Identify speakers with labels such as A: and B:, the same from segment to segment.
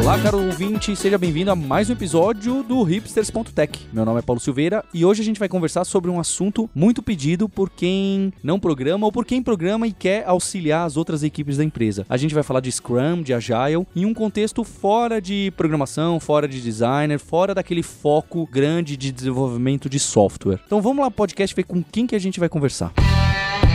A: Olá, caro ouvinte, seja bem-vindo a mais um episódio do Hipsters.tech. Meu nome é Paulo Silveira e hoje a gente vai conversar sobre um assunto muito pedido por quem não programa ou por quem programa e quer auxiliar as outras equipes da empresa. A gente vai falar de Scrum, de Agile, em um contexto fora de programação, fora de designer, fora daquele foco grande de desenvolvimento de software. Então vamos lá, podcast, ver com quem que a gente vai conversar. Para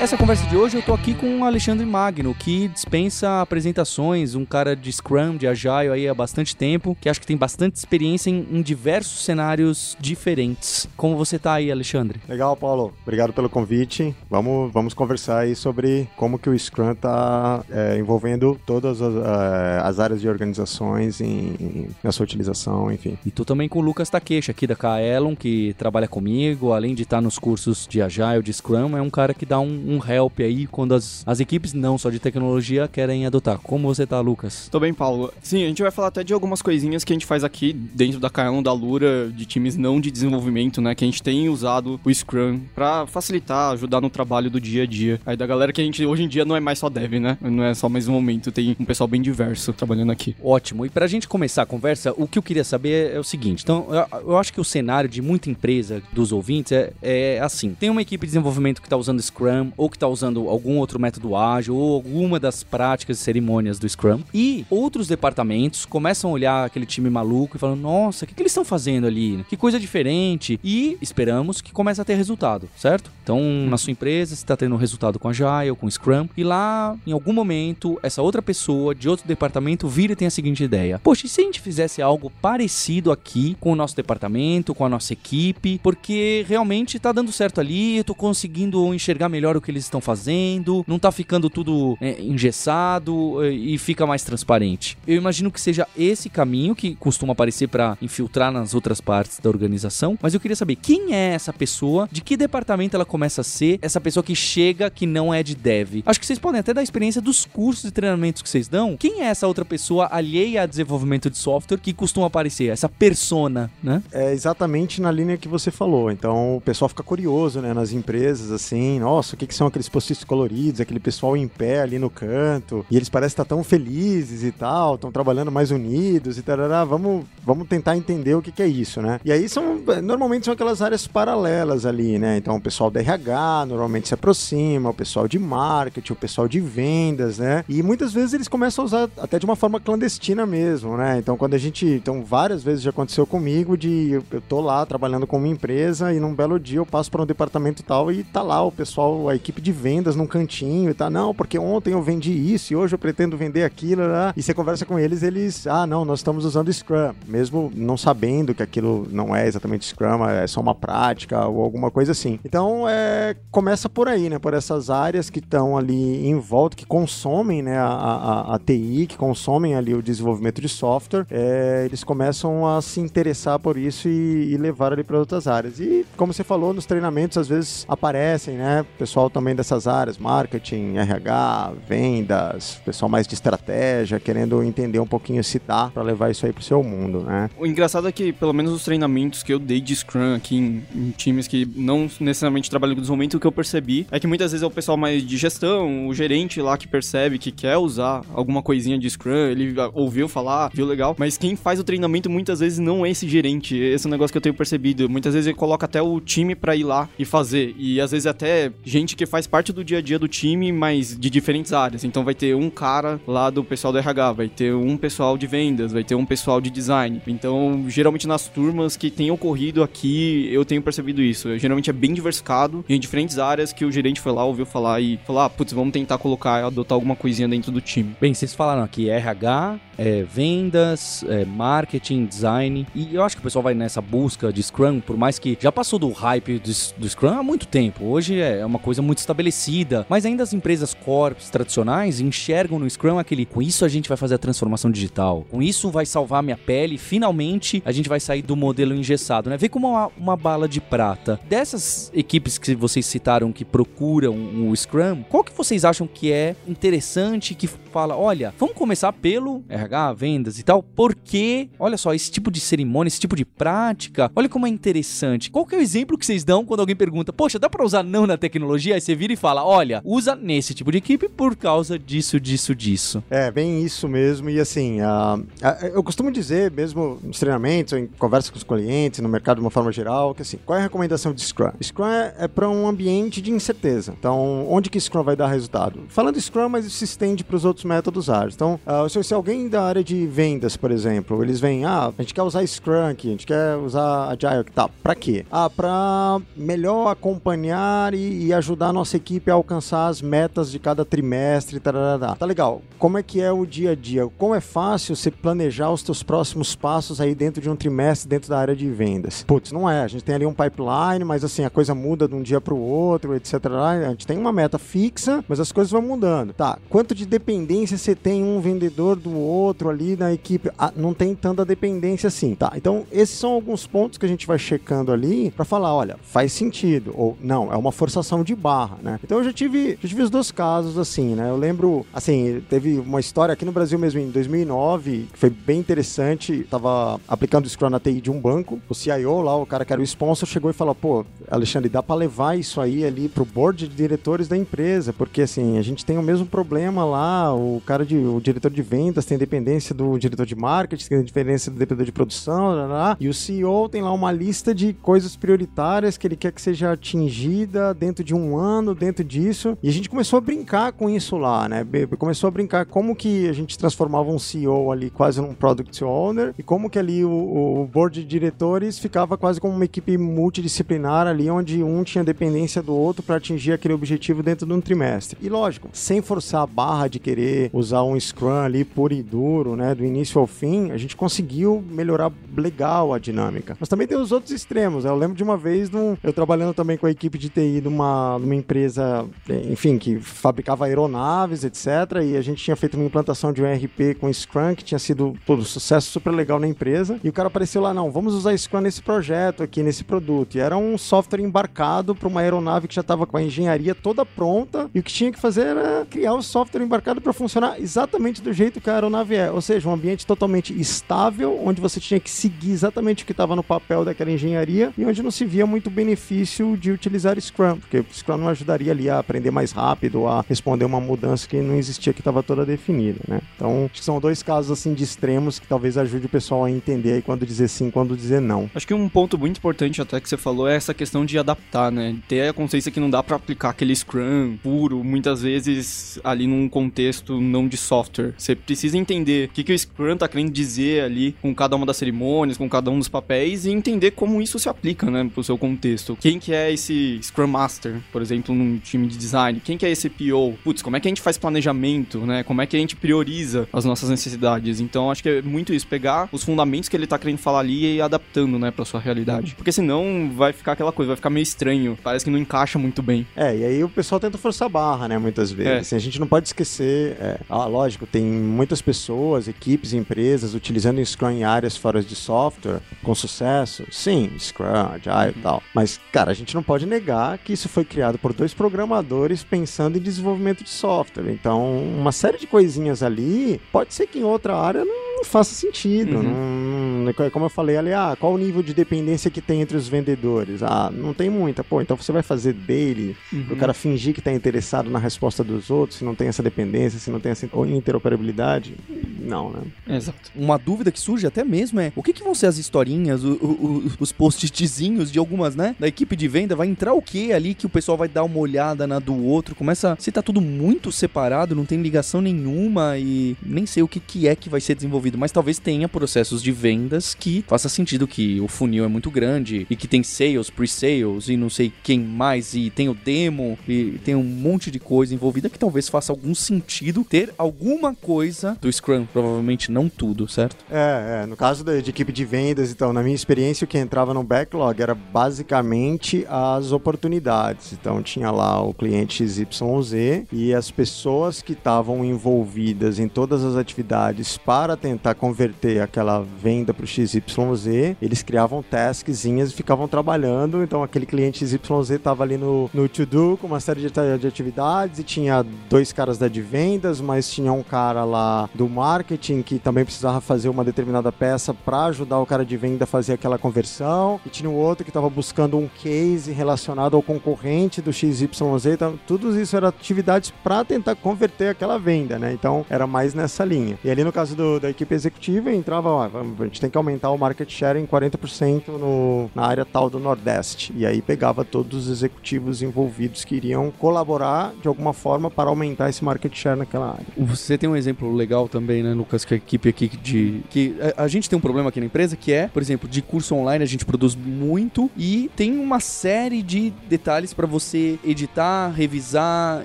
A: essa conversa de hoje, eu tô aqui com o Alexandre Magno, que dispensa apresentações, um cara de Scrum, de Agile aí há bastante tempo, que acho que tem bastante experiência em, em diversos cenários diferentes. Como você tá aí, Alexandre?
B: Legal, Paulo. Obrigado pelo convite. Vamos, vamos conversar aí sobre como que o Scrum tá é, envolvendo todas as, é, as, áreas de organizações em, em, na sua utilização, enfim.
A: E tô também com o Lucas Takeshi, aqui da Kaelon, que trabalha comigo, além de estar nos cursos de Agile, de Scrum, é um cara que dá um, um help aí quando as, as equipes, não só de tecnologia, querem adotar. Como você tá, Lucas?
C: Tô bem, Paulo. Sim, a gente vai falar até de algumas coisinhas que a gente faz aqui dentro da Kaelon da Lura, de times não de desenvolvimento, né? Que a gente tem usado o Scrum pra facilitar, ajudar no trabalho do dia a dia. Aí da galera que a gente hoje em dia não é mais só dev, né? Não é só mais um momento, tem um pessoal bem diverso trabalhando aqui.
A: Ótimo. E pra gente começar a conversa, o que eu queria saber é o seguinte. Então, eu, acho que o cenário de muita empresa, dos ouvintes, é, é assim. Tem uma equipe de desenvolvimento que tá usando Scrum, ou que está usando algum outro método ágil, ou alguma das práticas e cerimônias do Scrum. E outros departamentos começam a olhar aquele time maluco e falam: Nossa, o que, que eles estão fazendo ali? Que coisa diferente. E esperamos que comece a ter resultado, certo? Então, na sua empresa, você está tendo resultado com Agile, com Scrum, e lá, em algum momento, essa outra pessoa de outro departamento vira e tem a seguinte ideia: Poxa, e se a gente fizesse algo parecido aqui com o nosso departamento, com a nossa equipe? Porque realmente está dando certo ali, eu tô conseguindo enxergar melhor o que eles estão fazendo, não tá ficando tudo é, engessado é, e fica mais transparente. Eu imagino que seja esse caminho que costuma aparecer para infiltrar nas outras partes da organização, mas eu queria saber quem é essa pessoa, de que departamento ela começa a ser, essa pessoa que chega que não é de dev. Acho que vocês podem até dar experiência dos cursos e treinamentos que vocês dão. Quem é essa outra pessoa alheia a desenvolvimento de software que costuma aparecer, essa persona, né?
B: É exatamente na linha que você falou. Então o pessoal fica curioso, né, nas empresas assim, nossa, o que que são aqueles post-its coloridos, aquele pessoal em pé ali no canto, e eles parecem estar tão felizes e tal, estão trabalhando mais unidos e tal. Vamos, vamos tentar entender o que, que é isso, né? E aí são, normalmente são aquelas áreas paralelas ali, né? Então o pessoal da RH normalmente se aproxima, o pessoal de marketing, o pessoal de vendas, né? E muitas vezes eles começam a usar até de uma forma clandestina mesmo, né? Então quando a gente, então várias vezes já aconteceu comigo de eu, eu tô lá trabalhando com uma empresa e num belo dia eu passo para um departamento tal e tá lá o pessoal, a equipe de vendas num cantinho e tal. Não, porque ontem eu vendi isso e hoje eu pretendo vender aquilo. Né? E você conversa com eles, eles, ah, não, nós estamos usando Scrum, mesmo não sabendo que aquilo não é exatamente Scrum, é só uma prática ou alguma coisa assim. Então, é, começa por aí, né? Por essas áreas que estão ali em volta, que consomem né, a, a, a, TI, que consomem ali o desenvolvimento de software, é, eles começam a se interessar por isso e, e levar ali para outras áreas. E, como você falou, nos treinamentos às vezes aparecem, né? O pessoal também dessas áreas, marketing, RH, vendas, pessoal mais de estratégia, querendo entender um pouquinho se dá para levar isso aí pro seu mundo, né?
C: O engraçado é que, pelo menos os treinamentos que eu dei de Scrum aqui em, em times que não necessariamente trabalham com desenvolvimento, o que eu percebi é que muitas vezes é o pessoal mais de gestão, o gerente lá que percebe que quer usar alguma coisinha de Scrum, ele ouviu falar, viu legal, mas quem faz o treinamento muitas vezes não é esse gerente. Esse é negócio que eu tenho percebido. Muitas vezes ele coloca até o time para ir lá e fazer. E às vezes até gente que faz parte do dia a dia do time, mas de diferentes áreas. Então vai ter um cara lá do pessoal do RH, vai ter um pessoal de vendas, vai ter um pessoal de design. Então, geralmente nas turmas que tem ocorrido aqui, eu tenho percebido isso. Geralmente é bem diversificado em diferentes áreas que o gerente foi lá, ouviu falar e falou: ah, putz, vamos tentar colocar, adotar alguma coisinha dentro do time.
A: Bem, vocês falaram aqui RH, é, vendas, é, marketing, design. E eu acho que o pessoal vai nessa busca de Scrum, por mais que já passou do hype do, do Scrum há muito tempo. Hoje é uma coisa muito muito estabelecida, mas ainda as empresas corps tradicionais enxergam no Scrum aquele, com isso a gente vai fazer a transformação digital, com isso vai salvar minha pele, finalmente a gente vai sair do modelo engessado, né? Vê como uma, uma bala de prata. Dessas equipes que vocês citaram que procuram o Scrum, qual que vocês acham que é interessante, que fala, olha, vamos começar pelo RH, vendas e tal, porque, olha só, esse tipo de cerimônia, esse tipo de prática, olha como é interessante. Qual que é o exemplo que vocês dão quando alguém pergunta, poxa, dá pra usar não na tecnologia? Aí você vira e fala, olha, usa nesse tipo de equipe por causa disso, disso, disso.
B: É, bem isso mesmo. E assim, uh, eu costumo dizer, mesmo nos treinamentos, em conversa com os clientes, no mercado de uma forma geral, que assim, qual é a recomendação de Scrum? Scrum é, é para um ambiente de incerteza. Então, onde que Scrum vai dar resultado? Falando Scrum, mas isso se estende para os outros métodos ágeis. Então, uh, se, alguém da área de vendas, por exemplo, eles vêm, ah, a gente quer usar Scrum aqui, a gente quer usar Agile, tá? Para quê? Ah, para melhor acompanhar e, e, ajudar a nossa equipe a alcançar as metas de cada trimestre, tarará. Tá legal. Como é que é o dia a dia? Como é fácil você planejar os teus próximos passos aí dentro de um trimestre dentro da área de vendas? Putz, não é. A gente tem ali um pipeline, mas assim, a coisa muda de um dia para o outro, etc. A gente tem uma meta fixa, mas as coisas vão mudando. Tá, quanto de dependência você tem um vendedor do outro ali na equipe? Ah, não tem tanta dependência assim, tá? Então, esses são alguns pontos que a gente vai checando ali para falar, olha, faz sentido ou não, é uma forçação de barra, né? Então eu já tive, já tive os dois casos assim, né? Eu lembro, assim, teve uma história aqui no Brasil mesmo em 2009, que foi bem interessante, tava aplicando o Scrum na TI de um banco, o CIO lá, o cara que era o sponsor, chegou e falou, pô, Alexandre, dá para levar isso aí ali pro board de diretores da empresa, porque assim, a gente tem o mesmo problema lá, o cara de, o diretor de vendas tem dependência do diretor de marketing, tem dependência do diretor de produção, lá, lá, e o CEO tem lá uma lista de coisas prioritárias que ele quer que seja atingida dentro de um ano, dentro disso, e a gente começou a brincar com isso lá, né? Começou a brincar como que a gente transformava um CEO ali quase num product owner e como que ali o, o board de diretores ficava quase como uma equipe multidisciplinar ali, onde um tinha dependência do outro para atingir aquele objetivo dentro de um trimestre. E lógico, sem forçar a barra de querer usar um Scrum ali puro e duro, né, do início ao fim, a gente conseguiu melhorar legal a dinâmica. Mas também tem os outros extremos. Né? Eu lembro de uma vez, num, eu trabalhando também com a equipe de TI de uma, uma empresa, enfim, que fabricava aeronaves, etc. E a gente tinha feito uma implantação de um RP com Scrum, que tinha sido todo sucesso super legal na empresa. E o cara apareceu lá, não, vamos usar Scrum nesse projeto aqui, nesse produto. E era um software embarcado para uma aeronave que já estava com a engenharia toda pronta. E o que tinha que fazer era criar o software embarcado para funcionar exatamente do jeito que a aeronave é. Ou seja, um ambiente totalmente estável, onde você tinha que seguir exatamente o que estava no papel daquela engenharia e onde não se via muito benefício de utilizar Scrum, porque Scrum não ajudaria ali a aprender mais rápido, a responder uma mudança que não existia, que estava toda definida, né? Então, acho que são dois casos assim de extremos que talvez ajude o pessoal a entender aí quando dizer sim, quando dizer não.
C: Acho que um ponto muito importante até que você falou é essa questão de adaptar, né? Ter a consciência que não dá para aplicar aquele Scrum puro, muitas vezes ali num contexto não de software. Você precisa entender o que, que o Scrum tá querendo dizer ali com cada uma das cerimônias, com cada um dos papéis e entender como isso se aplica, né, pro seu contexto. Quem que é esse Scrum Master, por exemplo, num time de design? Quem que é esse PO? Putz, como é que a gente faz planejamento, né? Como é que a gente prioriza as nossas necessidades? Então, acho que é muito isso, pegar os fundamentos que ele tá querendo falar ali e ir adaptando, né, pra sua realidade. Porque senão vai ficar aquela coisa, vai ficar meio estranho. Parece que não encaixa muito bem.
B: É, e aí o pessoal tenta forçar a barra, né, muitas vezes. É. Assim, a gente não pode esquecer, é, ah, lógico, tem muitas pessoas, equipes, empresas utilizando Scrum em áreas fora de software com sucesso. Sim, Scrum, Agile e tal. Mas, cara, a gente não pode negar que isso foi criado por dois programadores pensando em desenvolvimento de software. Então, uma série de coisinhas ali, pode ser que em outra área não não faça sentido. Uhum. Não, como eu falei ali, ah, qual o nível de dependência que tem entre os vendedores? Ah, não tem muita. Pô, então você vai fazer dele, uhum. o cara fingir que está interessado na resposta dos outros, se não tem essa dependência, se não tem essa interoperabilidade? Não, né?
A: Exato. Uma dúvida que surge até mesmo é, o que, que vão ser as historinhas, o, o, os post-itzinhos de algumas, né, da equipe de venda? Vai entrar o que ali que o pessoal vai dar uma olhada na do outro? Começa, se tá tudo muito separado, não tem ligação nenhuma e nem sei o que, que é que vai ser desenvolvido mas talvez tenha processos de vendas que faça sentido que o funil é muito grande e que tem sales, pre-sales e não sei quem mais e tem o demo e tem um monte de coisa envolvida que talvez faça algum sentido sentido ter alguma coisa do Scrum, provavelmente não tudo, certo?
B: É, é no caso de, de equipe de vendas, então, na minha experiência, o que entrava no backlog era basicamente as oportunidades. Então, tinha lá o cliente XYZ e as pessoas que estavam envolvidas em todas as atividades para tentar converter aquela venda para o XYZ, eles criavam taskzinhas e ficavam trabalhando. Então, aquele cliente XYZ estava ali no, no to-do com uma série de, de atividades e tinha dois caras da de vendas, mas tinha um cara lá do marketing que também precisava fazer uma determinada peça para ajudar o cara de venda a fazer aquela conversão. E tinha um outro que estava buscando um case relacionado ao concorrente do XYZ. Então, tudo isso era atividades para tentar converter aquela venda, né? Então, era mais nessa linha. E ali no caso do, da equipe executiva, entrava, ó, a gente tem que aumentar o market share em 40% no, na área tal do Nordeste. E aí pegava todos os executivos envolvidos que iriam colaborar de alguma forma para aumentar esse market share naquela área.
A: Você tem um exemplo legal também, né, Lucas, que a equipe aqui de. que a, a gente tem um problema aqui na empresa que é, por exemplo, de curso online a gente produz muito e tem uma série de detalhes para você editar, revisar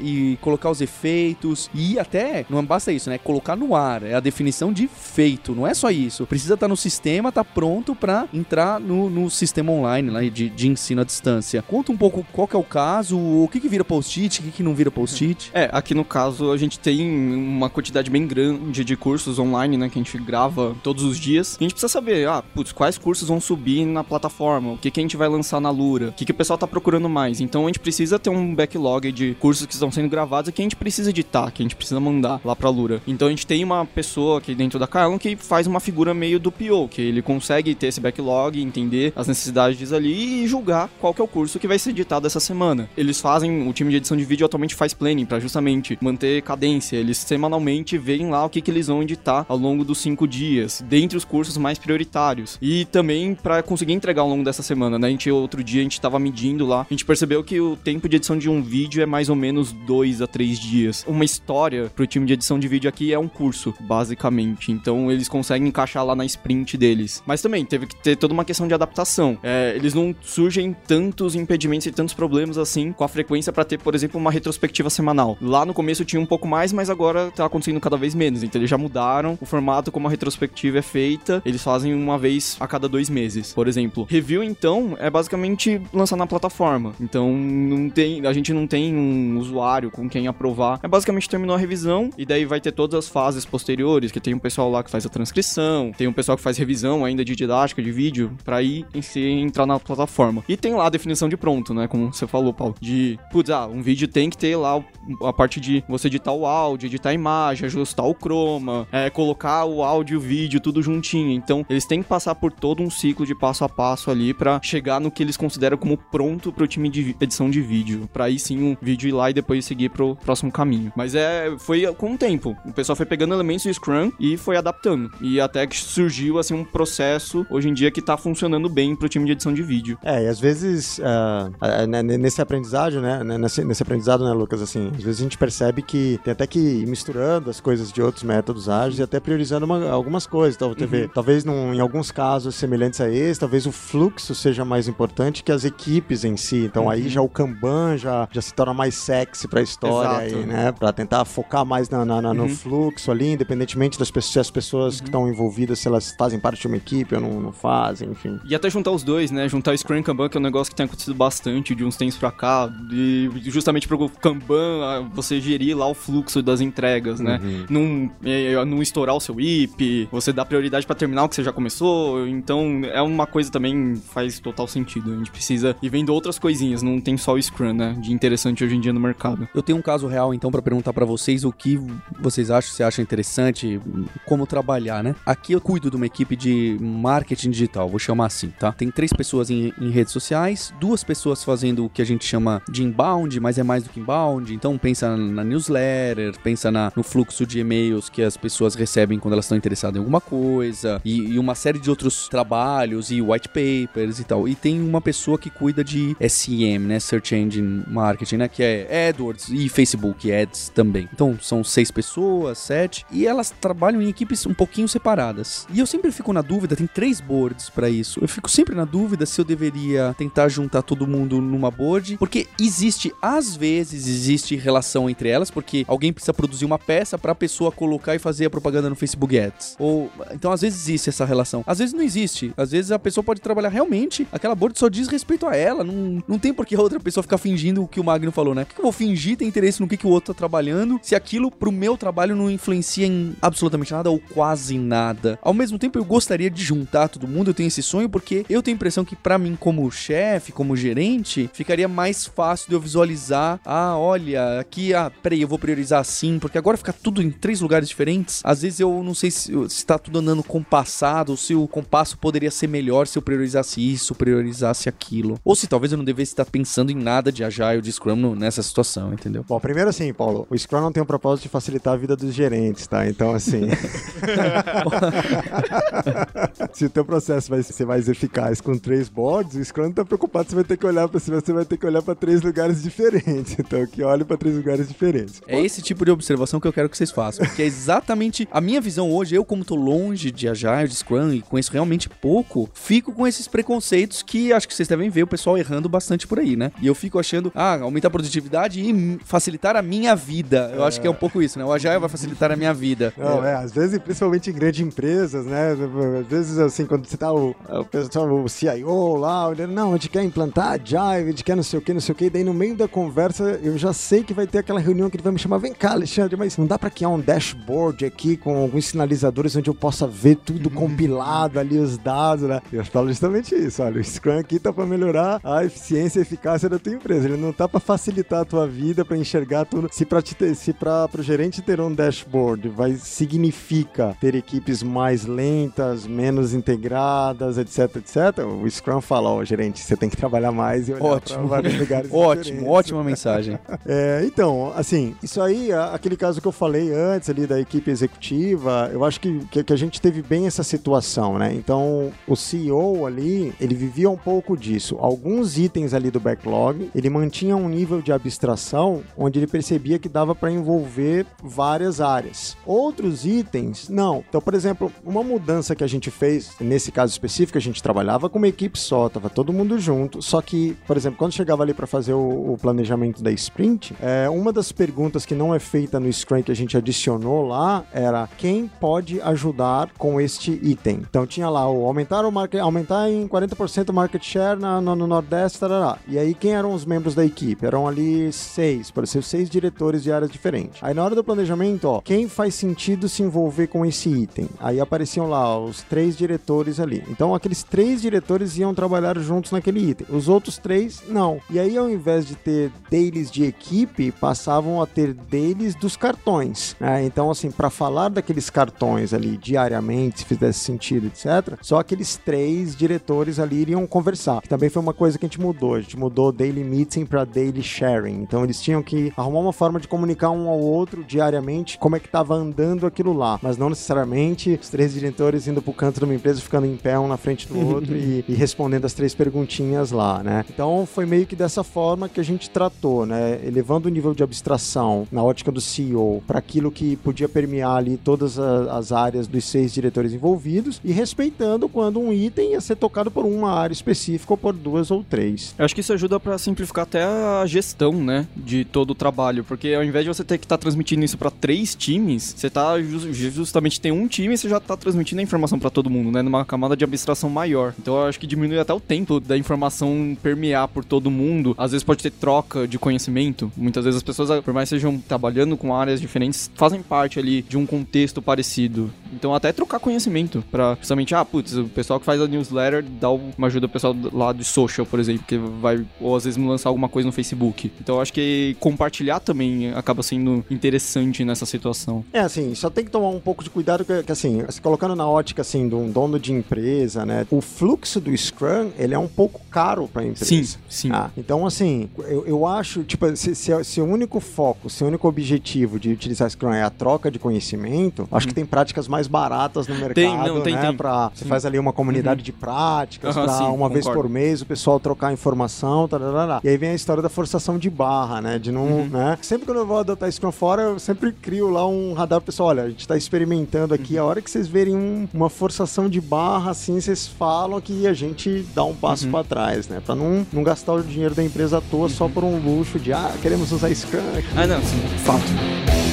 A: e colocar os efeitos e até não basta isso, né? Colocar no ar, é a definição de feito, não é só isso. Precisa estar tá no sistema, tá pronto para entrar no, no sistema online lá de, de ensino à distância. Conta um pouco qual que é o caso, o que que vira post-it, o que que não vira post-it.
C: É, aqui no caso a gente tem uma quantidade bem grande de cursos online, né, que a gente grava todos os dias. E a gente precisa saber, ah, putz, quais cursos vão subir na plataforma, o que, que a gente vai lançar na Lura, o que, que o pessoal tá procurando mais. Então a gente precisa ter um backlog de cursos que estão sendo gravados e que a gente precisa editar, que a gente precisa mandar lá pra Lura. Então a gente tem uma pessoa aqui dentro da Kaelon que faz uma figura meio do PO, que ele consegue ter esse backlog, entender as necessidades ali e julgar qual que é o curso que vai ser editado essa semana. Eles fazem, o time de edição de vídeo atualmente faz planning para justamente manter cadência. Eles semanalmente veem lá o que, que eles vão editar ao longo dos cinco dias, dentre os cursos mais prioritários. E também para conseguir entregar ao longo dessa semana, né? A gente, outro dia, a gente tava medindo lá, a gente percebeu que o tempo de edição de um vídeo é mais ou menos dois a três dias. Uma história pro time de edição de vídeo aqui é um curso, basicamente. Então eles conseguem encaixar lá na sprint deles. Mas também teve que ter toda uma questão de adaptação. É, eles não surgem tantos impedimentos e tantos problemas assim com a frequência para ter, por exemplo, uma retrospectiva semanal. Lá no começo tinha um pouco mais, mas agora tá acontecendo cada vez menos. Então eles já mudaram o formato como a retrospectiva é feita. Eles fazem uma vez a cada dois meses, por exemplo. Review, então, é basicamente lançar na plataforma. Então não tem, a gente não tem um usuário com quem aprovar. É basicamente terminou a revisão e daí vai ter todas as fases posteriores, que tem um pessoal lá que faz a transcrição, tem um pessoal que faz revisão ainda de didática de vídeo para ir em si entrar na plataforma. E tem lá a definição de pronto, né, como você falou, Paulo, de, putz, ah, um vídeo tem que ter lá a parte de você editar o áudio, editar a imagem, ajustar o chroma, é, colocar o áudio e o vídeo tudo juntinho. Então, eles têm que passar por todo um ciclo de passo a passo ali para chegar no que eles consideram como pronto pro time de edição de vídeo, para aí sim o vídeo ir lá e depois seguir pro próximo caminho. Mas é, foi com o tempo. O pessoal foi pegando elementos do Scrum e foi adaptando. E até que surgiu assim um processo hoje em dia que tá funcionando bem pro time de edição de vídeo.
B: É, e às vezes uh, nesse aprendizado, né, nesse, nesse aprendizado, né, Lucas, assim, às vezes a gente percebe que tem até que misturando as coisas de outros métodos ágeis e até priorizando uma, algumas coisas. Então, uhum. talvez num, em alguns casos semelhantes a esse, talvez o fluxo seja mais importante que as equipes em si. Então, uhum. aí já o Kanban já, já se torna mais sexy pra história Exato. aí, né? Pra tentar focar mais na, na, na uhum. no fluxo ali, independentemente das pessoas, se as pessoas que uhum. estão envolvidas, se elas fazem parte de uma equipe ou não, não fazem, enfim.
C: E até juntar os dois, né? Juntar o Scrum e Kanban, que é um negócio que tem acontecido bastante de uns tempos pra cá, de, justamente pro Kanban você gerir lá o fluxo das entregas, né? Uhum. Não, é, não estourar o seu IP, você dá prioridade para terminar o que você já começou. Então é uma coisa também faz total sentido. A gente precisa ir vendo outras coisinhas, não tem só o Scrum, né? De interessante hoje em dia no mercado.
A: Eu tenho um caso real então para perguntar para vocês o que vocês acham, se acham interessante, como trabalhar, né? Aqui eu cuido de uma equipe de marketing digital, vou chamar assim, tá? Tem três pessoas em, em redes sociais, duas pessoas fazendo o que a gente chama de inbound, mas é mais do que inbound. Então pensa na newsletter, pensa na, no fluxo de e-mails que as pessoas recebem quando elas estão interessadas em alguma coisa, e, e, uma série de outros trabalhos, e white papers e tal. E tem uma pessoa que cuida de SEM, né? Search Engine Marketing, né? Que é AdWords e Facebook Ads também. Então são seis pessoas, sete, e elas trabalham em equipes um pouquinho separadas. E eu sempre fico na dúvida, tem três boards para isso. Eu fico sempre na dúvida se eu deveria tentar juntar todo mundo numa board, porque existe, às vezes, existe relação entre elas, porque alguém precisa produzir uma peça pra pessoa colocar e fazer a propaganda no Facebook Ads. Ou, então às vezes existe essa relação. Às vezes não existe. Às vezes a pessoa pode trabalhar realmente, aquela board só diz respeito a ela, não, não tem por que a outra pessoa ficar fingindo o que o Magno falou, né? Por que eu vou fingir ter interesse no que, que o outro tá trabalhando se aquilo pro meu trabalho não influencia em absolutamente nada ou quase nada? Ao mesmo tempo, eu gostaria de juntar todo mundo, eu tenho esse sonho porque eu tenho a impressão que para mim como chefe, como gerente, ficaria mais fácil de eu visualizar, ah, olha, aqui, ah, peraí, eu vou priorizar assim, porque agora fica tudo em três lugares diferentes. Às vezes eu não sei se, se tá tudo andando compassado, ou se o compasso poderia ser melhor se eu priorizasse isso, priorizasse aquilo. Ou se talvez eu não devesse estar pensando em nada de Agile, de Scrum nessa situação, entendeu?
B: Bom, primeiro assim, Paulo, o Scrum não tem o propósito de facilitar a vida dos gerentes, tá? Então, assim. se o teu processo vai ser mais eficaz com três boards, o Scrum não tá preocupado se vai ter que olhar para se você vai ter que olhar para três lugares diferentes. Então, que olhe para três lugares diferentes.
A: É esse tipo de observação que eu quero que vocês façam. Porque é exatamente a minha visão hoje. Eu, como tô longe de Agile, de Scrum e conheço realmente pouco, fico com esses preconceitos que acho que vocês devem ver o pessoal errando bastante por aí, né? E eu fico achando, ah, aumentar a produtividade e facilitar a minha vida. Eu acho que é um pouco isso, né? O Agile vai facilitar a minha vida.
B: Não, é, às vezes, principalmente em grandes empresas, né? Às vezes, assim, quando você tá o, o pessoal, o CIO lá, olhando, não, a gente quer implantar Agile, a gente quer não sei o que, não sei o que, daí no meio da conversa eu já sei que vai ter aquela reunião que ele vai me chamar, vem cá, Alexandre, mas não dá pra criar um dashboard aqui com alguns sinalizadores onde eu possa ver tudo compilado ali, os dados, né? Eu falo justamente isso, olha, o Scrum aqui tá pra melhorar a eficiência e eficácia da tua empresa, ele não tá pra facilitar a tua vida, pra enxergar tudo. Se pra, te ter, se pra pro gerente ter um dashboard vai significa ter equipes mais lentas, menos integradas, etc, etc, o Scrum fala, ó, gerente, você tem que trabalhar mais e olhar
A: Ótimo.
B: pra vários lugares
A: Ótimo,
B: diferentes.
A: ótima mensagem.
B: É, então, assim, isso aí, aquele caso que eu falei antes ali da equipe executiva, eu acho que, que, que a gente teve bem essa situação, né? Então, o CEO ali, ele vivia um pouco disso. Alguns itens ali do backlog, ele mantinha um nível de abstração onde ele percebia que dava para envolver várias áreas. Outros itens, não. Então, por exemplo, uma mudança que a gente fez, nesse caso específico, a gente trabalhava com uma equipe só, tava todo mundo junto, só que, por exemplo, quando chegava ali para fazer o, o planejamento da sprint, é, uma das perguntas que não é feita no Scrum que a gente adicionou lá era quem pode ajudar com este item. Então tinha lá o aumentar o market, aumentar em 40% o market share na- no, no Nordeste, tarará. E aí quem eram os membros da equipe? Eram ali seis, ser seis diretores de áreas diferentes. Aí na hora do planejamento, ó, quem faz sentido se envolver com esse item? Aí apareciam lá os três diretores ali. Então aqueles três diretores iam trabalhar juntos naquele item. Os outros três, não. E aí ao invés de ter dailies de equipe, passavam a ter dailies dos cartões. né? Então assim, para falar daqueles cartões ali diariamente, se fizesse sentido, etc., só aqueles três diretores ali iriam conversar. Que também foi uma coisa que a gente mudou. A gente mudou daily meeting para daily sharing. Então eles tinham que arrumar uma forma de comunicar um ao outro diariamente como é que estava andando aquilo lá, mas não necessariamente os três diretores indo pro canto de uma empresa, ficando em pé um na frente do outro e, e respondendo as três perguntinhas lá, né? Então foi meio que dessa forma que a gente tratou, né? Elevando o nível de abstração na ótica do CEO para aquilo que podia permear ali todas as áreas dos seis diretores envolvidos e respeitando quando um item ia ser tocado por uma área específica ou por duas ou três.
C: Eu acho que isso ajuda pra simplificar até a gestão, né, de todo o trabalho, porque ao invés de você ter que estar transmitindo isso pra três times, você tá ju- justamente tem um time e você já tá transmitindo a informação pra todo mundo, né, numa camada de abstração maior. Então eu acho que diminui até o tempo da informação permear por todo mundo. Às vezes pode ter troca de conhecimento. Muitas vezes as pessoas, por mais que estejam trabalhando com áreas diferentes, fazem parte ali de um contexto parecido. Então até trocar conhecimento pra justamente, ah, putz, o pessoal que faz a newsletter dá uma ajuda ao pessoal lá de social, por exemplo, que vai ou às vezes lançar alguma coisa no Facebook. Então acho que compartilhar também acaba sendo interessante nessa situação.
B: É, assim, só tem que tomar um pouco de cuidado que, que, assim, se colocando na ótica, assim, de um dono de empresa, né, o fluxo do Scrum, ele é um pouco caro para a empresa.
C: Sim, sim.
B: Ah, então, assim, eu, eu acho, tipo, se, se, se o único foco, se o único objetivo de utilizar Scrum é a troca de conhecimento, acho que tem práticas mais baratas no mercado,
C: Tem, não, tem,
B: né,
C: tem.
B: pra, você
C: Sim.
B: faz ali uma comunidade de práticas,
C: Aham,
B: pra
C: sim,
B: uma vez
C: concordo.
B: por mês o pessoal trocar informação, tarará. e aí vem a história da forçação de barra, né, de não,
C: Uhum.
B: né, sempre quando eu vou adotar Scrum fora, eu sempre crio lá um radar pro pessoal, olha, a gente tá experimentando aqui, a hora que vocês verem um- uma forçação de barra, assim, vocês falam que a gente dá um passo
C: Uhum.
B: pra trás, né, pra não, não gastar o dinheiro da empresa à toa só por um luxo de, ah, queremos usar Scrum aqui.
C: Ah, não, sim, fato.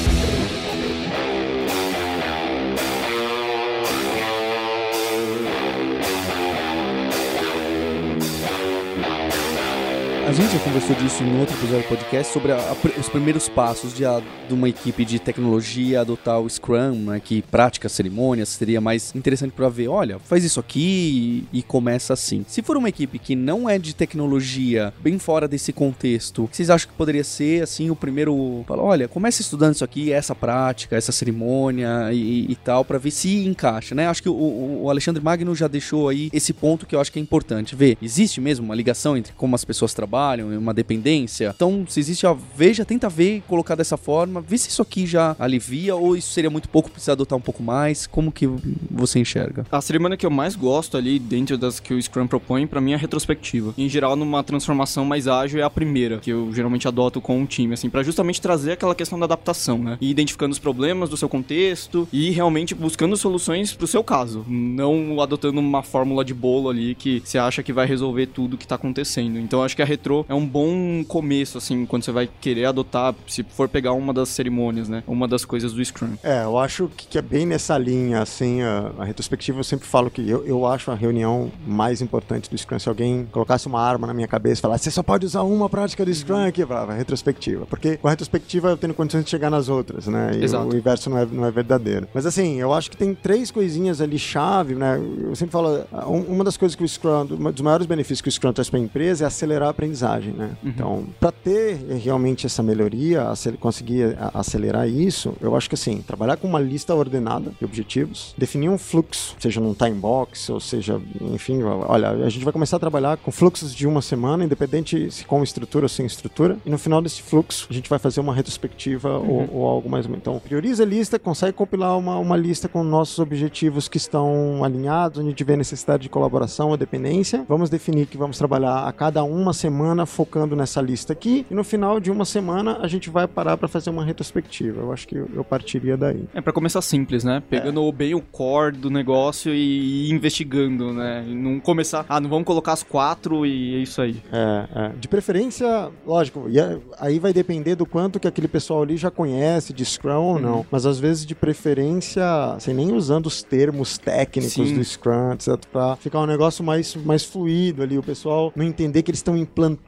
A: A gente já conversou disso em outro episódio do podcast sobre a, a, os primeiros passos de, a, de, uma equipe de tecnologia adotar o Scrum, né, que prática cerimônias, seria mais interessante para ver, olha, faz isso aqui e, e, começa assim. Se for uma equipe que não é de tecnologia, bem fora desse contexto, vocês acham que poderia ser assim o primeiro, fala, olha, comece estudando isso aqui, essa prática, essa cerimônia e, e tal, para ver se encaixa, né? Acho que o, o Alexandre Magno já deixou aí esse ponto que eu acho que é importante ver. Existe mesmo uma ligação entre como as pessoas trabalham, uma dependência. Então, se existe, ó, veja, tenta ver, colocar dessa forma, vê se isso aqui já alivia ou isso seria muito pouco, precisa adotar um pouco mais. Como que você enxerga?
C: A cerimônia que eu mais gosto ali, dentro das que o Scrum propõe, para mim é a retrospectiva. Em geral, numa transformação mais ágil é a primeira, que eu geralmente adoto com um time, assim, para justamente trazer aquela questão da adaptação, né? E identificando os problemas do seu contexto e realmente buscando soluções pro seu caso, não adotando uma fórmula de bolo ali que você acha que vai resolver tudo que tá acontecendo. Então, acho que a retro é um bom começo, assim, quando você vai querer adotar, se for pegar uma das cerimônias, né? Uma das coisas do Scrum.
B: É, eu acho que é bem nessa linha, assim, a, a retrospectiva eu sempre falo que eu, eu acho a reunião mais importante do Scrum. Se alguém colocasse uma arma na minha cabeça e falasse, você só pode usar uma prática do Scrum aqui, eu falava, retrospectiva. Porque com a retrospectiva eu tenho condições de chegar nas outras, né? E
C: Exato.
B: o inverso não é, não é verdadeiro. Mas assim, eu acho que tem três coisinhas ali chave, né? Eu sempre falo, uma das coisas que o Scrum, um dos maiores benefícios que o Scrum traz para a empresa é acelerar a aprendizagem, né? Uhum. Então, para ter realmente essa melhoria, conseguir acelerar isso, eu acho que assim, trabalhar com uma lista ordenada de objetivos, definir um fluxo, seja num time box, ou seja, enfim, olha, a gente vai começar a trabalhar com fluxos de uma semana, independente se com estrutura ou sem estrutura, e no final desse fluxo a gente vai fazer uma retrospectiva uhum. ou, ou, algo mais. Então, prioriza a lista, consegue compilar uma, uma lista com nossos objetivos que estão alinhados, onde vê necessidade de colaboração ou dependência. Vamos definir que vamos trabalhar a cada uma semana focando nessa lista aqui, e no final de uma semana a gente vai parar para fazer uma retrospectiva. Eu acho que eu partiria daí.
C: É para começar simples, né? Pegando é. bem o core do negócio e investigando, né? E não começar, ah, não vamos colocar as quatro e é isso aí.
B: É, é. De preferência, lógico, é, aí vai depender do quanto que aquele pessoal ali já conhece de Scrum ou não. Uhum. Mas às vezes de preferência, sem nem usando os termos técnicos Sim. do Scrum, etc, para ficar um negócio mais, mais fluido ali, o pessoal não entender que eles estão implantando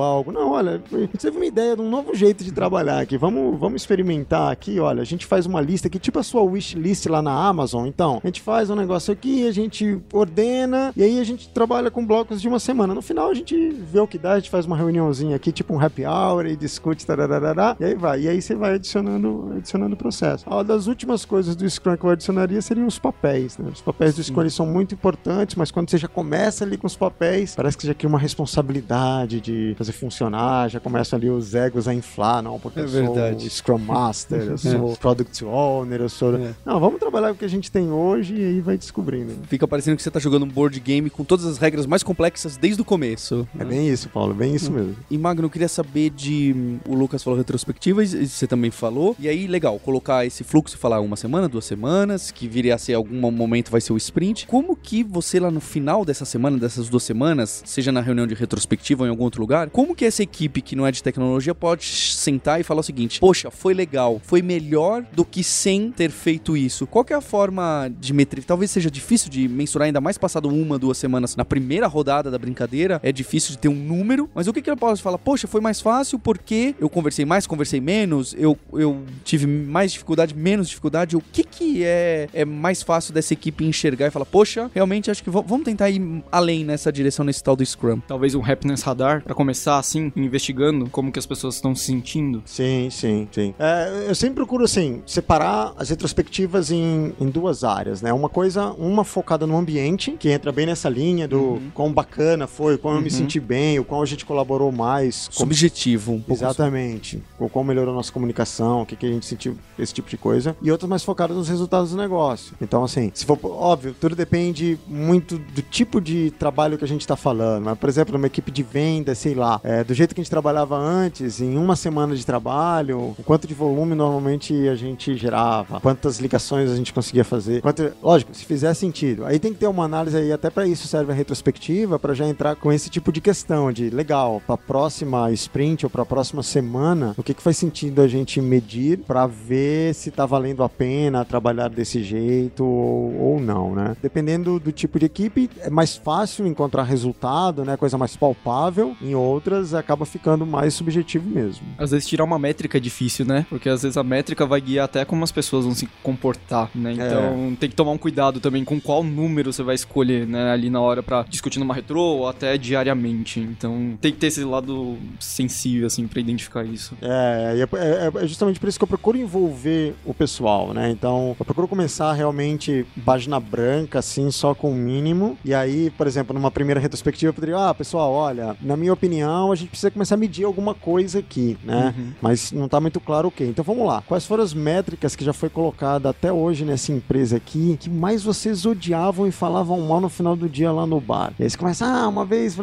B: algo. Não, olha, teve uma ideia de um novo jeito de trabalhar aqui. Vamos, vamos experimentar aqui, olha, a gente faz uma lista aqui, tipo a sua wish list lá na Amazon. Então, a gente faz um negócio aqui, a gente ordena e aí a gente trabalha com blocos de uma semana. No final a gente vê o que dá, a gente faz uma reuniãozinha aqui, tipo um happy hour e discute, tararara, e aí vai. E aí você vai adicionando, adicionando o processo. Uma das últimas coisas do Scrum que eu adicionaria seriam os papéis, né? Os papéis do Scrum são muito importantes, mas quando você já começa ali com os papéis, parece que já cria uma responsabilidade de fazer funcionar, já começa ali os egos a inflar, não, porque é eu verdade. sou Scrum Master, eu sou o Product Owner, eu sou... É. Não, vamos trabalhar com o que a gente tem hoje e aí vai descobrindo.
A: Fica parecendo que você tá jogando um board game com todas as regras mais complexas desde o começo.
B: É bem isso, Paulo, bem isso mesmo.
A: E Magno, eu queria saber de... O Lucas falou retrospectiva, e você também falou. E aí, legal, colocar esse fluxo e falar uma semana, duas semanas, que viria a ser algum momento vai ser o sprint. Como que você lá no final dessa semana, dessas duas semanas, seja na reunião de retrospectiva ou em algum outro lugar, como que essa equipe que não é de tecnologia pode sentar e falar o seguinte: Poxa, foi legal, foi melhor do que sem ter feito isso. Qual é a forma de metrir? Talvez seja difícil de mensurar, ainda mais passado uma, duas semanas na primeira rodada da brincadeira. É difícil de ter um número, mas o que, que eu posso falar? Poxa, foi mais fácil porque eu conversei mais, conversei menos, eu, eu tive mais dificuldade, menos dificuldade. O que, que é, é mais fácil dessa equipe enxergar e falar, poxa, realmente acho que vamos tentar ir além nessa direção nesse tal do Scrum?
C: Talvez um happiness radar para começar assim, investigando como que as pessoas estão se sentindo.
B: Sim, sim, sim. É, eu sempre procuro assim separar as retrospectivas em, em duas áreas, né? Uma coisa, uma focada no ambiente, que entra bem nessa linha do uhum. quão bacana foi, quão uhum. eu me uhum. senti bem, o quão a gente colaborou mais.
A: Subjetivo, um
B: pouco. Exatamente. O quão melhorou a nossa comunicação, o que, que a gente sentiu, esse tipo de coisa. E outras mais focadas nos resultados do negócio. Então, assim, se for óbvio, tudo depende muito do tipo de trabalho que a gente está falando. Mas, por exemplo, numa equipe de venda, sei lá, é, do jeito que a gente trabalhava antes, em uma semana de trabalho, o quanto de volume normalmente a gente gerava, quantas ligações a gente conseguia fazer. Quanto, lógico, se fizer sentido. Aí tem que ter uma análise aí, até para isso serve a retrospectiva, para já entrar com esse tipo de questão de, legal, para a próxima sprint ou para a próxima semana, o que, que faz sentido a gente medir para ver se está valendo a pena trabalhar desse jeito ou, ou não, né? Dependendo do tipo de equipe, é mais fácil encontrar resultado, né? Coisa mais palpável em outras acaba ficando mais subjetivo mesmo.
C: Às vezes tirar uma métrica é difícil, né? Porque às vezes a métrica vai guiar até como as pessoas vão se comportar, né? Então é. tem que tomar um cuidado também com qual número você vai escolher, né? Ali na hora para discutir numa retrô ou até diariamente. Então tem que ter esse lado sensível, assim, para identificar isso.
B: É, é, é, é, justamente por isso que eu procuro envolver o pessoal, né? Então eu procuro começar realmente página branca, assim, só com o mínimo. E aí, por exemplo, numa primeira retrospectiva eu poderia, ah, pessoal, olha, na minha opinião, a gente precisa começar a medir alguma coisa aqui, né? Uhum. Mas não tá muito claro o okay. que. Então vamos lá. Quais foram as métricas que já foi colocada até hoje nessa empresa aqui que mais vocês odiavam e falavam mal no final do dia lá no bar? E aí você começa, ah, uma vez,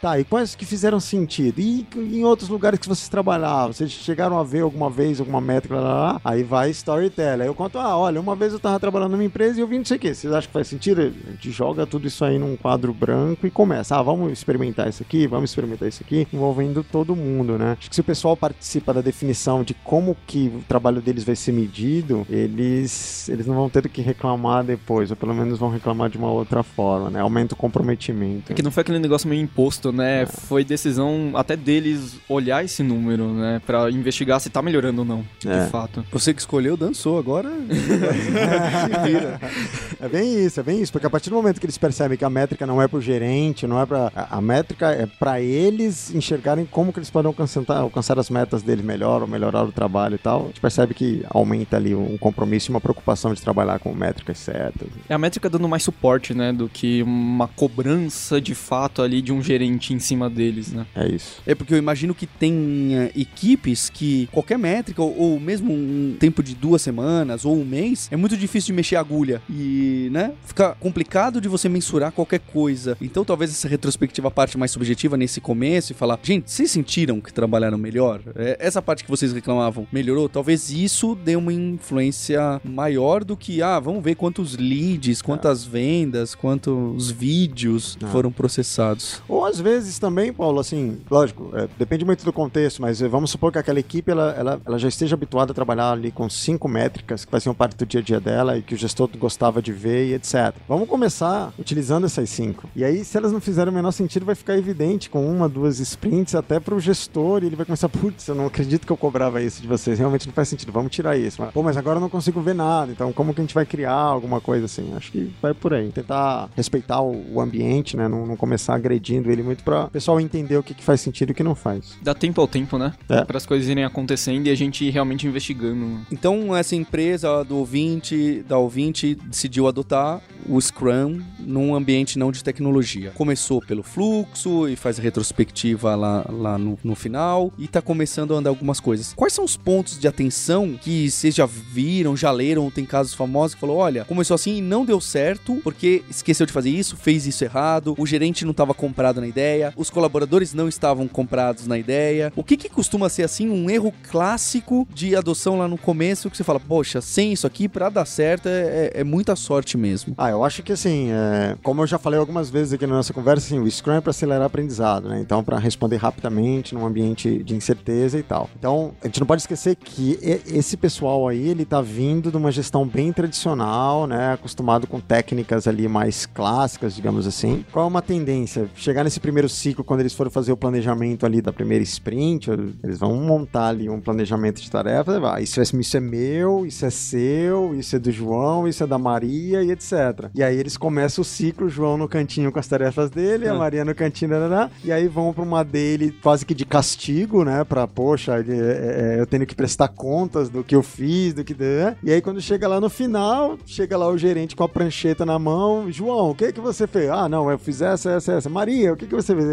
B: tá, e quais que fizeram sentido? E em outros lugares que vocês trabalhavam? Vocês chegaram a ver alguma vez alguma métrica lá, lá, lá? Aí vai storytelling. Aí eu conto, ah, olha, uma vez eu tava trabalhando numa empresa e eu vi não sei o que. Vocês acham que faz sentido? A gente joga tudo isso aí num quadro branco e começa. Ah, vamos experimentar isso aqui, vamos experimentar isso aqui, envolvendo todo mundo, né? Acho que se o pessoal participa da definição de como que o trabalho deles vai ser medido, eles, eles não vão ter que reclamar depois, ou pelo menos vão reclamar de uma outra forma, né? Aumenta o comprometimento.
C: É que não foi aquele negócio meio imposto, né? É. Foi decisão até deles olhar esse número, né? Pra investigar se tá melhorando ou não, é. de fato.
A: Você que escolheu, dançou, agora.
B: É bem isso, é bem isso, porque a partir do momento que eles percebem que a métrica não é pro gerente, não é pra... A métrica é para eles enxergarem como que eles podem alcançar, alcançar as metas deles melhor, ou melhorar o trabalho e tal. A gente percebe que aumenta ali um compromisso e uma preocupação de trabalhar com métricas certas.
C: É a métrica dando mais suporte, né, do que uma cobrança de fato ali de um gerente em cima deles, né?
B: É isso.
A: É porque eu imagino que tem uh, equipes que qualquer métrica, ou, ou, mesmo um tempo de duas semanas ou um mês, é muito difícil de mexer a agulha. E, né, fica complicado de você mensurar qualquer coisa. Então talvez essa retrospectiva parte mais subjetiva nesse começo e falar, gente, vocês sentiram que trabalharam melhor? É, essa parte que vocês reclamavam melhorou? Talvez isso dê uma influência maior do que, ah, vamos ver quantos leads, quantas ah. vendas, quantos vídeos ah. foram processados.
B: Ou às vezes também, Paulo, assim, lógico, é, depende muito do contexto, mas vamos supor que aquela equipe ela, ela, ela já esteja habituada a trabalhar ali com cinco métricas que faziam parte do dia a dia dela e que o gestor gostava de ver e etc. Vamos começar utilizando essas cinco. E aí, se elas não fizerem o menor sentido, vai ficar evidente com uma, duas sprints até para o gestor e ele vai começar, putz, eu não acredito que eu cobrava isso de vocês, realmente não faz sentido, vamos tirar isso. Mas, Pô, mas agora eu não consigo ver nada, então como que a gente vai criar alguma coisa assim? Acho que vai por aí. Tentar respeitar o, ambiente, né? Não, não começar agredindo ele muito para o pessoal entender o que, que faz sentido e o que não faz.
C: Dá tempo ao tempo, né? É. Para as coisas irem acontecendo e a gente ir realmente investigando.
A: Então, essa empresa do ouvinte, da ouvinte, decidiu adotar o Scrum num ambiente não de tecnologia. Começou pelo fluxo e faz a retrospectiva lá, lá no, no final e tá começando a andar algumas coisas. Quais são os pontos de atenção que vocês já viram, já leram, tem casos famosos que falou, olha, começou assim e não deu certo porque esqueceu de fazer isso, fez isso errado, o gerente não estava comprado na ideia, os colaboradores não estavam comprados na ideia. O que que costuma ser assim um erro clássico de adoção lá no começo que você fala, poxa, sem isso aqui para dar certo é, é, é, muita sorte mesmo.
B: Ah, eu acho que assim, é, como eu já falei algumas vezes aqui na nossa conversa, assim, o Scrum é para acelerar aprendizado, né? Então, para responder rapidamente num ambiente de incerteza e tal. Então, a gente não pode esquecer que esse pessoal aí, ele tá vindo de uma gestão bem tradicional, né? Acostumado com técnicas ali mais clássicas, digamos assim. Qual é uma tendência? Chegar nesse primeiro ciclo, quando eles forem fazer o planejamento ali da primeira sprint, eles vão montar ali um planejamento de tarefas, ah, isso, é, isso é meu, isso é seu, isso é do João, isso é da Maria e etc. E aí eles começam o ciclo, o João no cantinho com as tarefas dele, a é. Maria no cantinho, e aí vão para uma dele quase que de castigo, né? Pra, poxa, é, é, eu tenho que prestar contas do que eu fiz, do que. Né? E aí quando chega lá no final, chega lá o gerente com a prancheta na mão, João, o que que você fez? Ah, não, eu fiz essa, essa, essa. Maria, o que que você fez?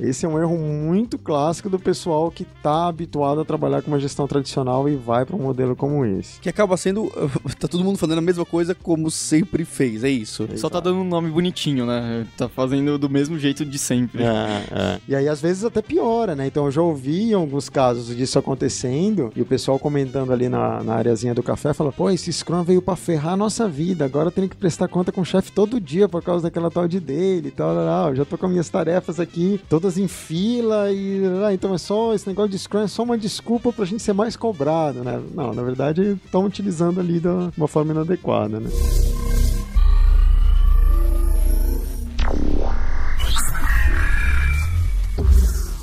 B: Esse é um erro muito clássico do pessoal que tá habituado a trabalhar com uma gestão tradicional e vai para um modelo como esse.
A: Que acaba sendo. Tá todo mundo fazendo a mesma coisa como sempre fez, é isso.
C: Só tá dando um nome bonitinho, né? Tá fazendo do mesmo jeito de sempre.
B: É, é. E aí, às vezes, até piora, né? Então, eu já ouvi alguns casos disso acontecendo e o pessoal comentando ali na, na areazinha do café, fala, pô, esse Scrum veio pra ferrar a nossa vida, agora eu tenho que prestar conta com o chefe todo dia por causa daquela tal de dele e tal, tal, já tô com minhas tarefas aqui, todas em fila e... Então, é só, esse negócio de Scrum é só uma desculpa pra gente ser mais cobrado, né? Não, na verdade, estão utilizando ali de uma forma inadequada, né?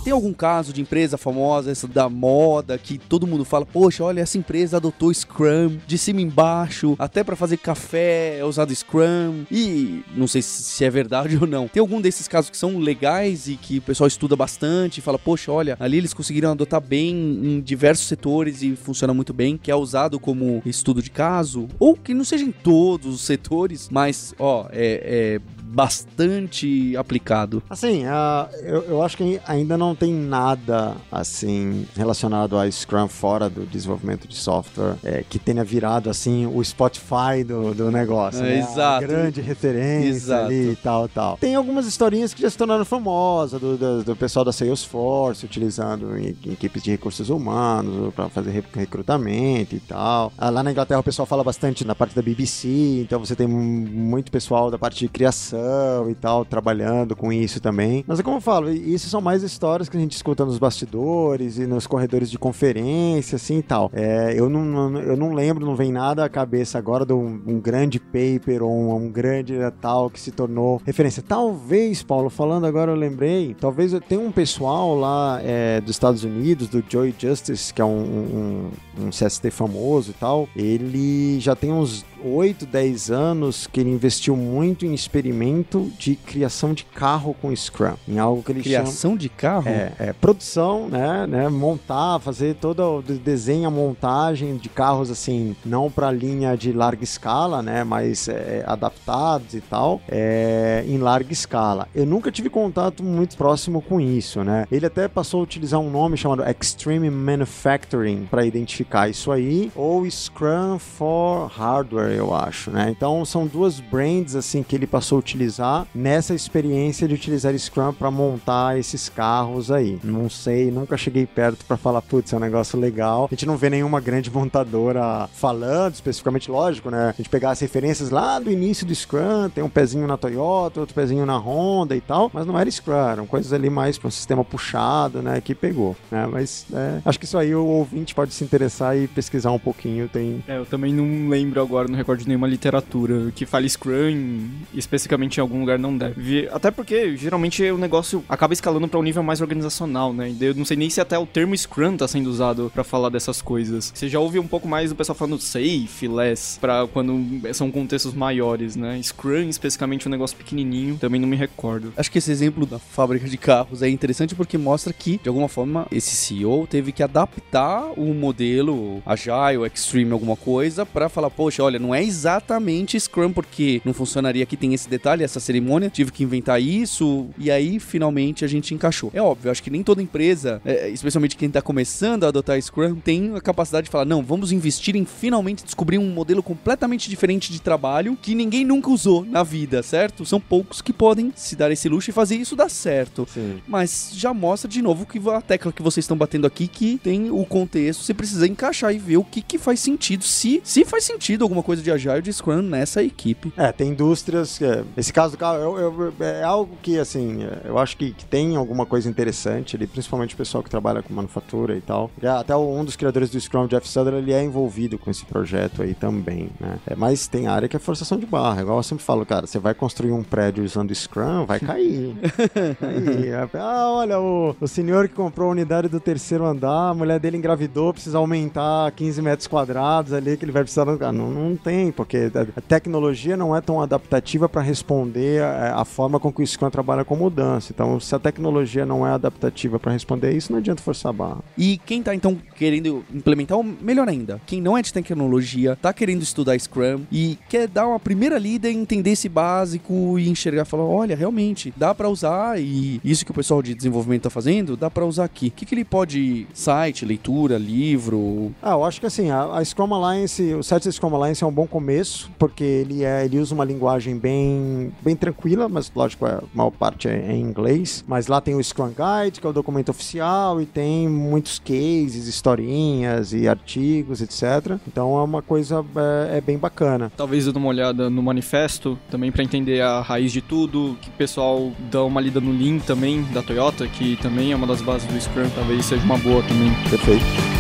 A: Tem algum caso de empresa famosa, essa da moda, que todo mundo fala, poxa, olha, essa empresa adotou Scrum de cima embaixo, até para fazer café é usado Scrum. E não sei se é verdade ou não. Tem algum desses casos que são legais e que o pessoal estuda bastante e fala, poxa, olha, ali eles conseguiram adotar bem em diversos setores e funciona muito bem, que é usado como estudo de caso, ou que não seja em todos os setores, mas, ó, é, é bastante aplicado.
B: Assim, uh, eu, eu, acho que ainda não tem nada assim relacionado a Scrum fora do desenvolvimento de software é, que tenha virado assim o Spotify do, do negócio. É, né?
A: Exato.
B: A grande referência exato. ali e tal, tal. Tem algumas historinhas que já se tornaram famosas do, do, do pessoal da Salesforce utilizando em, em equipes de recursos humanos para fazer recrutamento e tal. Ah, lá na Inglaterra o pessoal fala bastante na parte da BBC, então você tem muito pessoal da parte de criação e tal, trabalhando com isso também. Mas é como eu falo, isso são mais histórias que a gente escuta nos bastidores e nos corredores de conferência, assim e tal. É, eu, não, eu não lembro, não vem nada à cabeça agora de um, um grande paper ou um, um, grande tal que se tornou referência. Talvez, Paulo, falando agora eu lembrei, talvez eu tenha um pessoal lá é, dos Estados Unidos, do Joy Justice, que é um, um, um CST famoso e tal, ele já tem uns 8, 10 anos que ele investiu muito em experimento de criação de carro com Scrum. Em algo que ele
A: criação de carro?
B: É, é, produção, né, né? Montar, fazer todo o desenho, a montagem de carros assim, não para linha de larga escala, né? Mas é, adaptados e tal, é, em larga escala. Eu nunca tive contato muito próximo com isso, né? Ele até passou a utilizar um nome chamado Extreme Manufacturing para identificar isso aí, ou Scrum for Hardware eu acho, né? Então são duas brands assim que ele passou a utilizar nessa experiência de utilizar Scrum para montar esses carros aí. Não sei, nunca cheguei perto para falar, putz, é um negócio legal. A gente não vê nenhuma grande montadora falando especificamente, lógico, né? A gente pegar as referências lá do início do Scrum, tem um pezinho na Toyota, outro pezinho na Honda e tal, mas não era Scrum, eram coisas ali mais para um sistema puxado, né? Que pegou, né? Mas é, acho que isso aí o ouvinte pode se interessar e pesquisar um pouquinho. Tem...
C: É, eu também não lembro agora, não recordo nenhuma literatura que fale Scrum, especificamente em algum lugar não deve. Até porque geralmente o negócio acaba escalando para um nível mais organizacional, né? Eu não sei nem se até o termo Scrum tá sendo usado para falar dessas coisas. Você já ouve um pouco mais do pessoal falando safe, less, para quando são contextos maiores, né? Scrum, especificamente um negócio pequenininho, também não me recordo.
A: Acho que esse exemplo da fábrica de carros é interessante porque mostra que, de alguma forma, esse CEO teve que adaptar o modelo Agile, Extreme, alguma coisa, para falar, poxa, olha, não é exatamente Scrum, porque não funcionaria aqui, tem esse detalhe, essa cerimônia, tive que inventar isso, e aí finalmente a gente encaixou. É óbvio, acho que nem toda empresa, é, especialmente quem tá começando a adotar Scrum, tem a capacidade de falar, não, vamos investir em finalmente descobrir um modelo completamente diferente de trabalho que ninguém nunca usou na vida, certo? São poucos que podem se dar esse luxo e fazer isso dar certo.
B: Sim.
A: Mas já mostra de novo que a tecla que vocês estão batendo aqui, que tem o contexto, você precisa encaixar e ver o que, que faz sentido, se, se faz sentido alguma coisa de Agile de Scrum nessa equipe.
B: É, tem indústrias. É, esse caso do carro eu, eu, é algo que, assim, eu acho que, que, tem alguma coisa interessante ali, principalmente o pessoal que trabalha com manufatura e tal. Até um dos criadores do Scrum, Jeff Sutherland, ele é envolvido com esse projeto aí também, né? É, mas tem área que é forçação de barra. Igual eu sempre falo, cara, você vai construir um prédio usando Scrum, vai cair. cair. Ah, olha, o, o senhor que comprou a unidade do terceiro andar, a mulher dele engravidou, precisa aumentar 15 metros quadrados ali, que ele vai precisar. Ah, não, não tem, porque a tecnologia não é tão adaptativa para responder a, a, forma com que o Scrum trabalha com mudança. Então, se a tecnologia não é adaptativa para responder isso, não adianta forçar a barra.
A: E quem está então querendo implementar, ou melhor ainda, quem não é de tecnologia, está querendo estudar Scrum e quer dar uma primeira lida e entender esse básico e enxergar, falar, olha, realmente dá para usar e isso que o pessoal de desenvolvimento está fazendo, dá para usar aqui. O que, que ele pode site, leitura, livro?
B: Ah, eu acho que assim, a, a Scrum Alliance, o site da Scrum Alliance é um bom começo começo, porque ele, é, ele usa uma linguagem bem, bem tranquila, mas lógico, a maior parte é, é em inglês. Mas lá tem o Scrum Guide, que é o documento oficial, e tem muitos cases, historinhas e artigos, etc. Então é uma coisa é, é bem bacana.
C: Talvez eu dê uma olhada no manifesto, também para entender a raiz de tudo, que o pessoal dá uma lida no Lean também, da Toyota, que também é uma das bases do Scrum, talvez seja uma boa também.
B: Perfeito.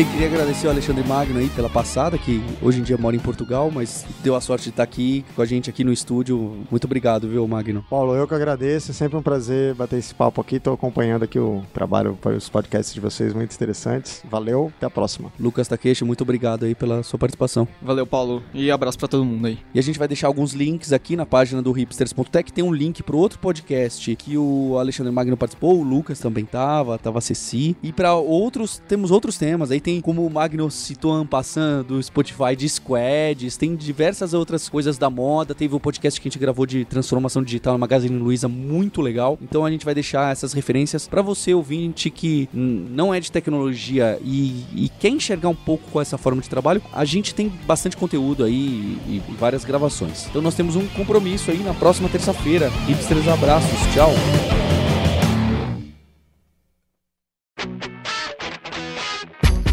A: Também queria agradecer ao Alexandre Magno aí pela passada, que hoje em dia mora em Portugal, mas deu a sorte de estar aqui com a gente aqui no estúdio. Muito obrigado, viu, Magno?
B: Paulo, eu que agradeço. É sempre um prazer bater esse papo aqui. Tô acompanhando aqui o trabalho, os podcasts de vocês muito interessantes. Valeu, até a próxima.
A: Lucas Takeshi, muito obrigado aí pela sua participação.
C: Valeu, Paulo. E abraço para todo mundo aí.
A: E a gente vai deixar alguns links aqui na página do hipsters.tech. Tem um link pro outro podcast que o Alexandre Magno participou, o Lucas também tava, tava a Ceci. E para outros, temos outros temas. Aí tem, como o Magno citou, Ampassan, do Spotify de Squads, tem diversas outras coisas da moda. Teve o podcast que a gente gravou de transformação digital na Magazine Luiza, muito legal. Então a gente vai deixar essas referências para você ouvinte que não é de tecnologia e, e, quer enxergar um pouco com essa forma de trabalho. A gente tem bastante conteúdo aí e, e várias gravações. Então nós temos um compromisso aí na próxima terça-feira. Hipsters, abraços, tchau.